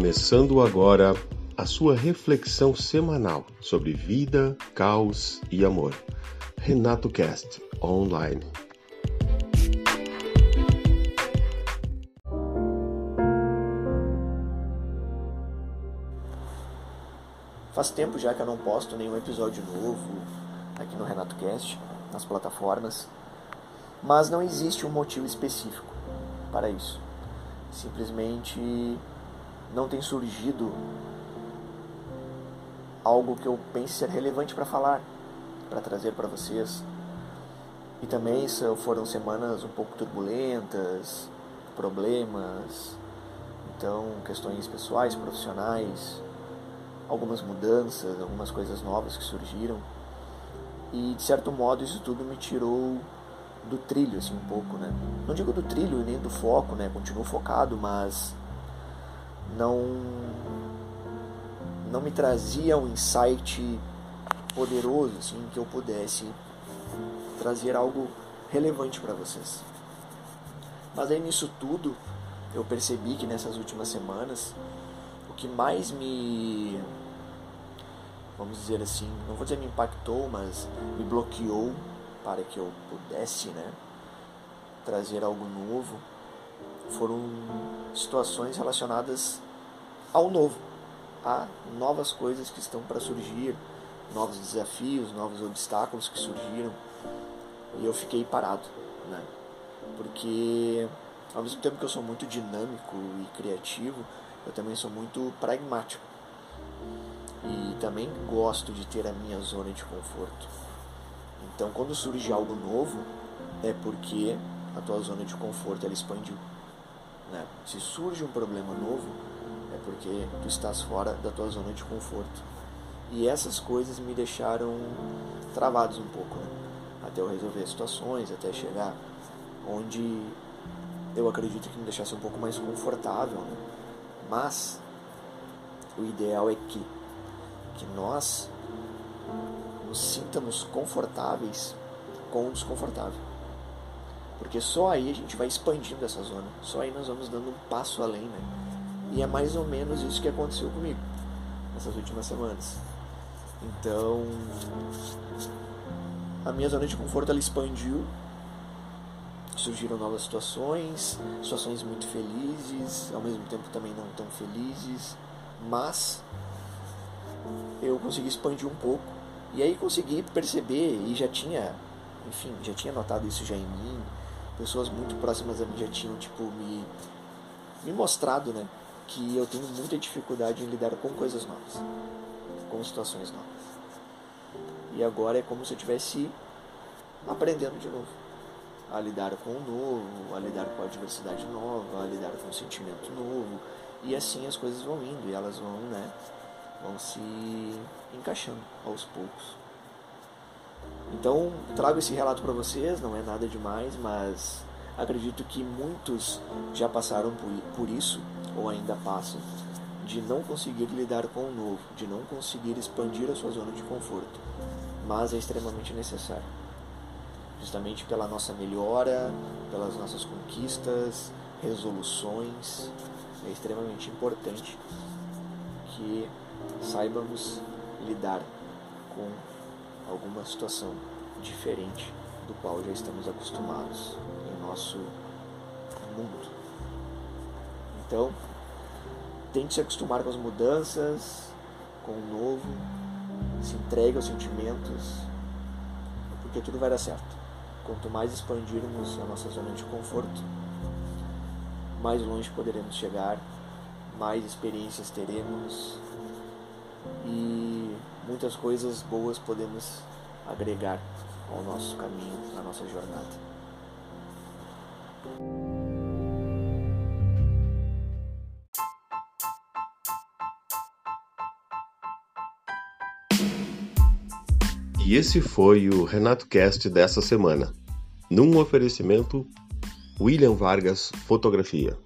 Começando agora a sua reflexão semanal sobre vida, caos e amor. Renato Cast Online. Faz tempo já que eu não posto nenhum episódio novo aqui no Renato Cast, nas plataformas, mas não existe um motivo específico para isso. Simplesmente não tem surgido algo que eu pense ser relevante para falar, para trazer para vocês. E também foram semanas um pouco turbulentas, problemas, então questões pessoais, profissionais, algumas mudanças, algumas coisas novas que surgiram. E de certo modo isso tudo me tirou do trilho assim um pouco, né? Não digo do trilho nem do foco, né? Continuo focado, mas não não me trazia um insight poderoso assim que eu pudesse trazer algo relevante para vocês. Mas aí nisso tudo eu percebi que nessas últimas semanas o que mais me vamos dizer assim, não vou dizer me impactou, mas me bloqueou para que eu pudesse, né, trazer algo novo, foram situações relacionadas ao novo, a novas coisas que estão para surgir, novos desafios, novos obstáculos que surgiram, e eu fiquei parado, né? Porque ao mesmo tempo que eu sou muito dinâmico e criativo, eu também sou muito pragmático e também gosto de ter a minha zona de conforto. Então, quando surge algo novo, é porque a tua zona de conforto ela expandiu. Né? Se surge um problema novo, é porque tu estás fora da tua zona de conforto. E essas coisas me deixaram travados um pouco, né? até eu resolver situações, até chegar onde eu acredito que me deixasse um pouco mais confortável. Né? Mas o ideal é que que nós nos sintamos confortáveis com o desconfortável. Porque só aí a gente vai expandindo essa zona, só aí nós vamos dando um passo além, né? E é mais ou menos isso que aconteceu comigo nessas últimas semanas. Então, a minha zona de conforto ela expandiu, surgiram novas situações, situações muito felizes, ao mesmo tempo também não tão felizes, mas eu consegui expandir um pouco. E aí consegui perceber e já tinha, enfim, já tinha notado isso já em mim. Pessoas muito próximas a mim já tinham, tipo, me, me mostrado, né? Que eu tenho muita dificuldade em lidar com coisas novas, com situações novas. E agora é como se eu estivesse aprendendo de novo a lidar com o novo, a lidar com a diversidade nova, a lidar com o sentimento novo. E assim as coisas vão indo e elas vão, né? vão se encaixando aos poucos. Então, trago esse relato para vocês, não é nada demais, mas acredito que muitos já passaram por, isso, ou ainda passam, de não conseguir lidar com o novo, de não conseguir expandir a sua zona de conforto. Mas é extremamente necessário. Justamente pela nossa melhora, pelas nossas conquistas, resoluções, é extremamente importante que saibamos lidar com alguma situação diferente do qual já estamos acostumados em nosso mundo. Então, tente se acostumar com as mudanças, com o novo, se entregue aos sentimentos, porque tudo vai dar certo. Quanto mais expandirmos a nossa zona de conforto, mais longe poderemos chegar, mais experiências teremos, e muitas coisas boas podemos agregar ao nosso caminho, à nossa jornada. E esse foi o Renato Cast dessa semana, num oferecimento William Vargas Fotografia.